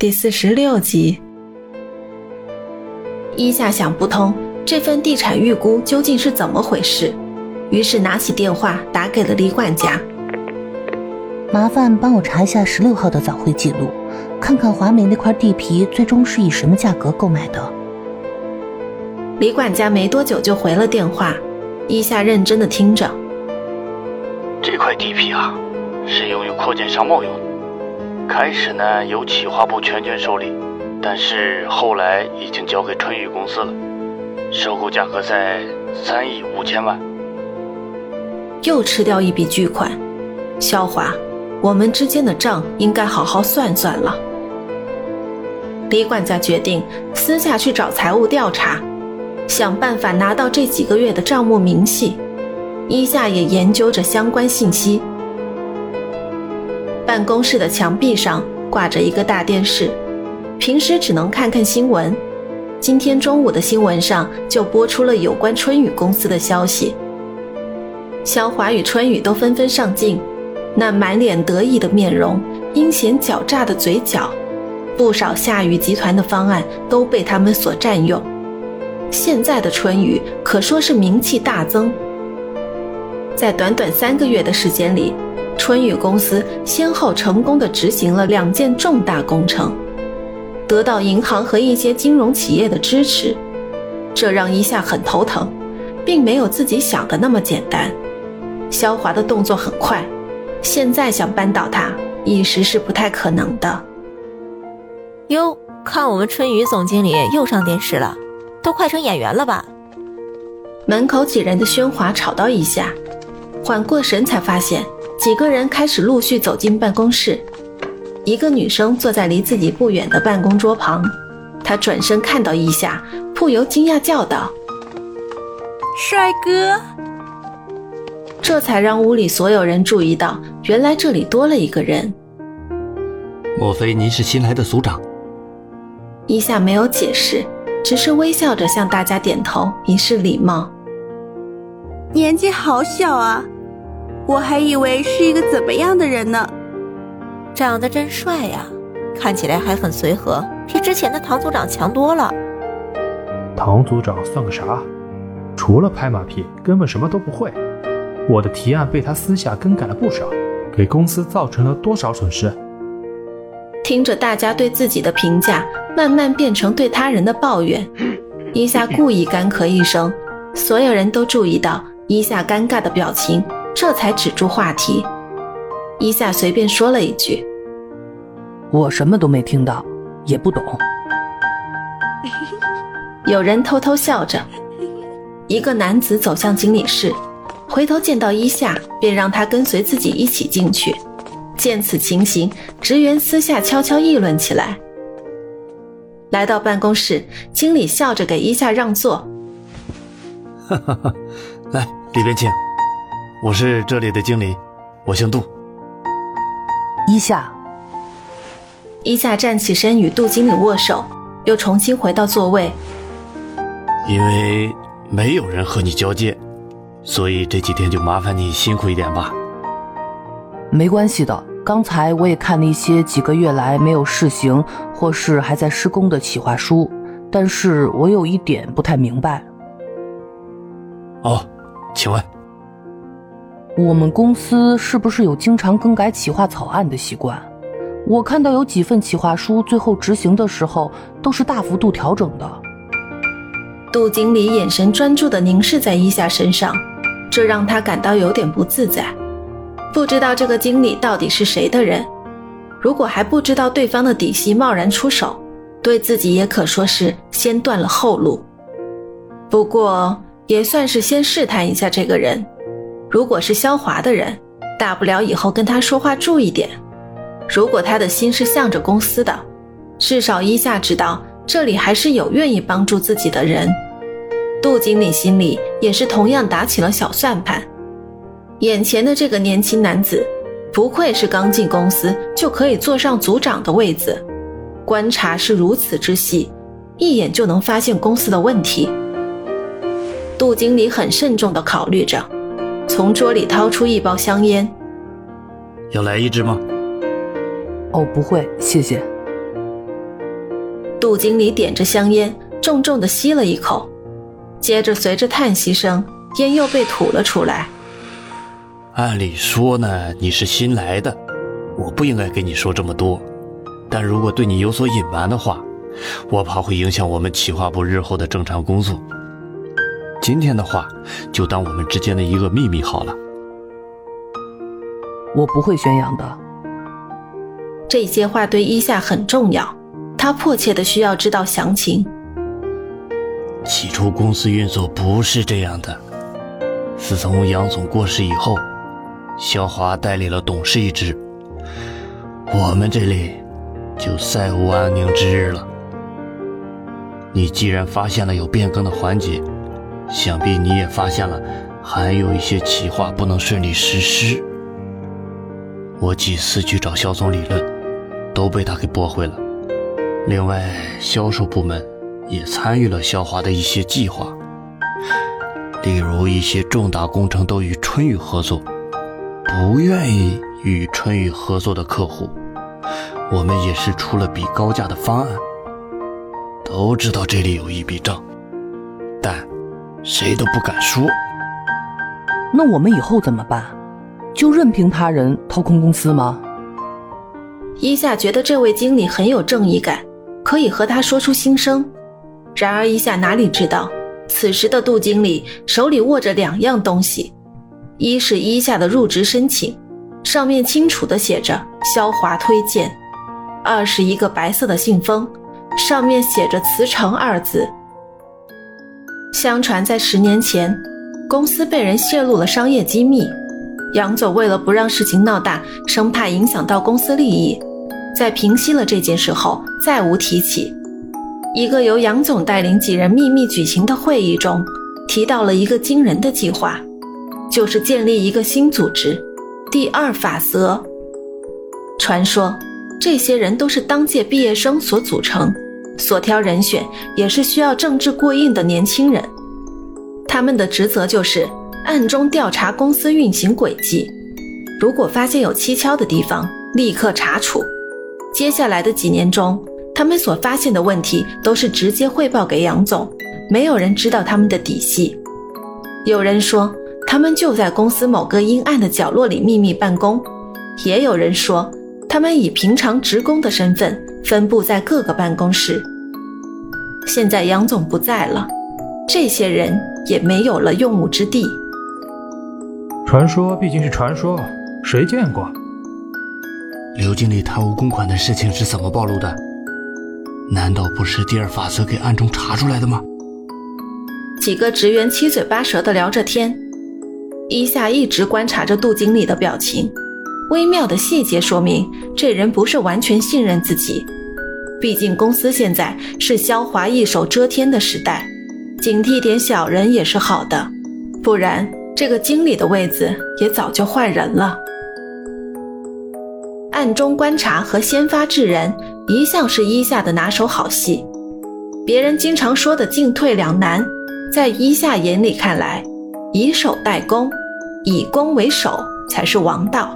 第四十六集。伊夏想不通这份地产预估究竟是怎么回事，于是拿起电话打给了李管家。麻烦帮我查一下十六号的早会记录，看看华美那块地皮最终是以什么价格购买的。李管家没多久就回了电话，伊夏认真的听着。这块地皮啊，是用于扩建商贸用的。开始呢，由企划部全权受理，但是后来已经交给春雨公司了，收购价格在三亿五千万。又吃掉一笔巨款，肖华，我们之间的账应该好好算算了。李管家决定私下去找财务调查，想办法拿到这几个月的账目明细。一下也研究着相关信息。办公室的墙壁上挂着一个大电视，平时只能看看新闻。今天中午的新闻上就播出了有关春雨公司的消息。肖华与春雨都纷纷上镜，那满脸得意的面容，阴险狡诈的嘴角，不少夏雨集团的方案都被他们所占用。现在的春雨可说是名气大增，在短短三个月的时间里。春雨公司先后成功的执行了两件重大工程，得到银行和一些金融企业的支持，这让一下很头疼，并没有自己想的那么简单。肖华的动作很快，现在想扳倒他一时是不太可能的。哟，看我们春雨总经理又上电视了，都快成演员了吧？门口几人的喧哗吵到一下，缓过神才发现。几个人开始陆续走进办公室，一个女生坐在离自己不远的办公桌旁，她转身看到一夏，不由惊讶叫道：“帅哥！”这才让屋里所有人注意到，原来这里多了一个人。莫非您是新来的组长？一夏没有解释，只是微笑着向大家点头，以示礼貌。年纪好小啊！我还以为是一个怎么样的人呢？长得真帅呀，看起来还很随和，比之前的唐组长强多了。唐组长算个啥？除了拍马屁，根本什么都不会。我的提案被他私下更改了不少，给公司造成了多少损失？听着大家对自己的评价，慢慢变成对他人的抱怨，伊夏故意干咳一声，所有人都注意到伊夏尴尬的表情。这才止住话题，伊夏随便说了一句：“我什么都没听到，也不懂。”有人偷偷笑着。一个男子走向经理室，回头见到伊夏，便让他跟随自己一起进去。见此情形，职员私下悄悄议论起来。来到办公室，经理笑着给伊夏让座：“哈哈哈，来里边请。”我是这里的经理，我姓杜。一夏，一夏站起身与杜经理握手，又重新回到座位。因为没有人和你交接，所以这几天就麻烦你辛苦一点吧。没关系的，刚才我也看了一些几个月来没有试行或是还在施工的企划书，但是我有一点不太明白。哦，请问。我们公司是不是有经常更改企划草案的习惯？我看到有几份企划书最后执行的时候都是大幅度调整的。杜经理眼神专注地凝视在伊夏身上，这让他感到有点不自在。不知道这个经理到底是谁的人？如果还不知道对方的底细，贸然出手，对自己也可说是先断了后路。不过也算是先试探一下这个人。如果是肖华的人，大不了以后跟他说话注意点。如果他的心是向着公司的，至少一下知道这里还是有愿意帮助自己的人。杜经理心里也是同样打起了小算盘。眼前的这个年轻男子，不愧是刚进公司就可以坐上组长的位子，观察是如此之细，一眼就能发现公司的问题。杜经理很慎重地考虑着。从桌里掏出一包香烟，要来一支吗？哦，不会，谢谢。杜经理点着香烟，重重的吸了一口，接着随着叹息声，烟又被吐了出来。按理说呢，你是新来的，我不应该跟你说这么多。但如果对你有所隐瞒的话，我怕会影响我们企划部日后的正常工作。今天的话，就当我们之间的一个秘密好了。我不会宣扬的。这些话对伊夏很重要，他迫切的需要知道详情。起初公司运作不是这样的，自从杨总过世以后，肖华代理了董事一职，我们这里就再无安宁之日了。你既然发现了有变更的环节，想必你也发现了还有一些企划不能顺利实施。我几次去找肖总理论，都被他给驳回了。另外，销售部门也参与了肖华的一些计划，例如一些重大工程都与春雨合作，不愿意与春雨合作的客户，我们也是出了比高价的方案。都知道这里有一笔账，但谁都不敢说。那我们以后怎么办？就任凭他人掏空公司吗？伊夏觉得这位经理很有正义感，可以和他说出心声。然而伊夏哪里知道，此时的杜经理手里握着两样东西：一是伊夏的入职申请，上面清楚的写着“肖华推荐”；二是一个白色的信封。上面写着“辞呈”二字。相传在十年前，公司被人泄露了商业机密，杨总为了不让事情闹大，生怕影响到公司利益，在平息了这件事后，再无提起。一个由杨总带领几人秘密举行的会议中，提到了一个惊人的计划，就是建立一个新组织——第二法则。传说。这些人都是当届毕业生所组成，所挑人选也是需要政治过硬的年轻人。他们的职责就是暗中调查公司运行轨迹，如果发现有蹊跷的地方，立刻查处。接下来的几年中，他们所发现的问题都是直接汇报给杨总，没有人知道他们的底细。有人说，他们就在公司某个阴暗的角落里秘密办公，也有人说。他们以平常职工的身份分布在各个办公室。现在杨总不在了，这些人也没有了用武之地。传说毕竟是传说，谁见过？刘经理贪污公款的事情是怎么暴露的？难道不是第二法则给暗中查出来的吗？几个职员七嘴八舌的聊着天，伊夏一直观察着杜经理的表情。微妙的细节说明，这人不是完全信任自己。毕竟公司现在是肖华一手遮天的时代，警惕点小人也是好的。不然，这个经理的位子也早就换人了。暗中观察和先发制人，一向是伊夏的拿手好戏。别人经常说的进退两难，在伊夏眼里看来，以守代攻，以攻为守才是王道。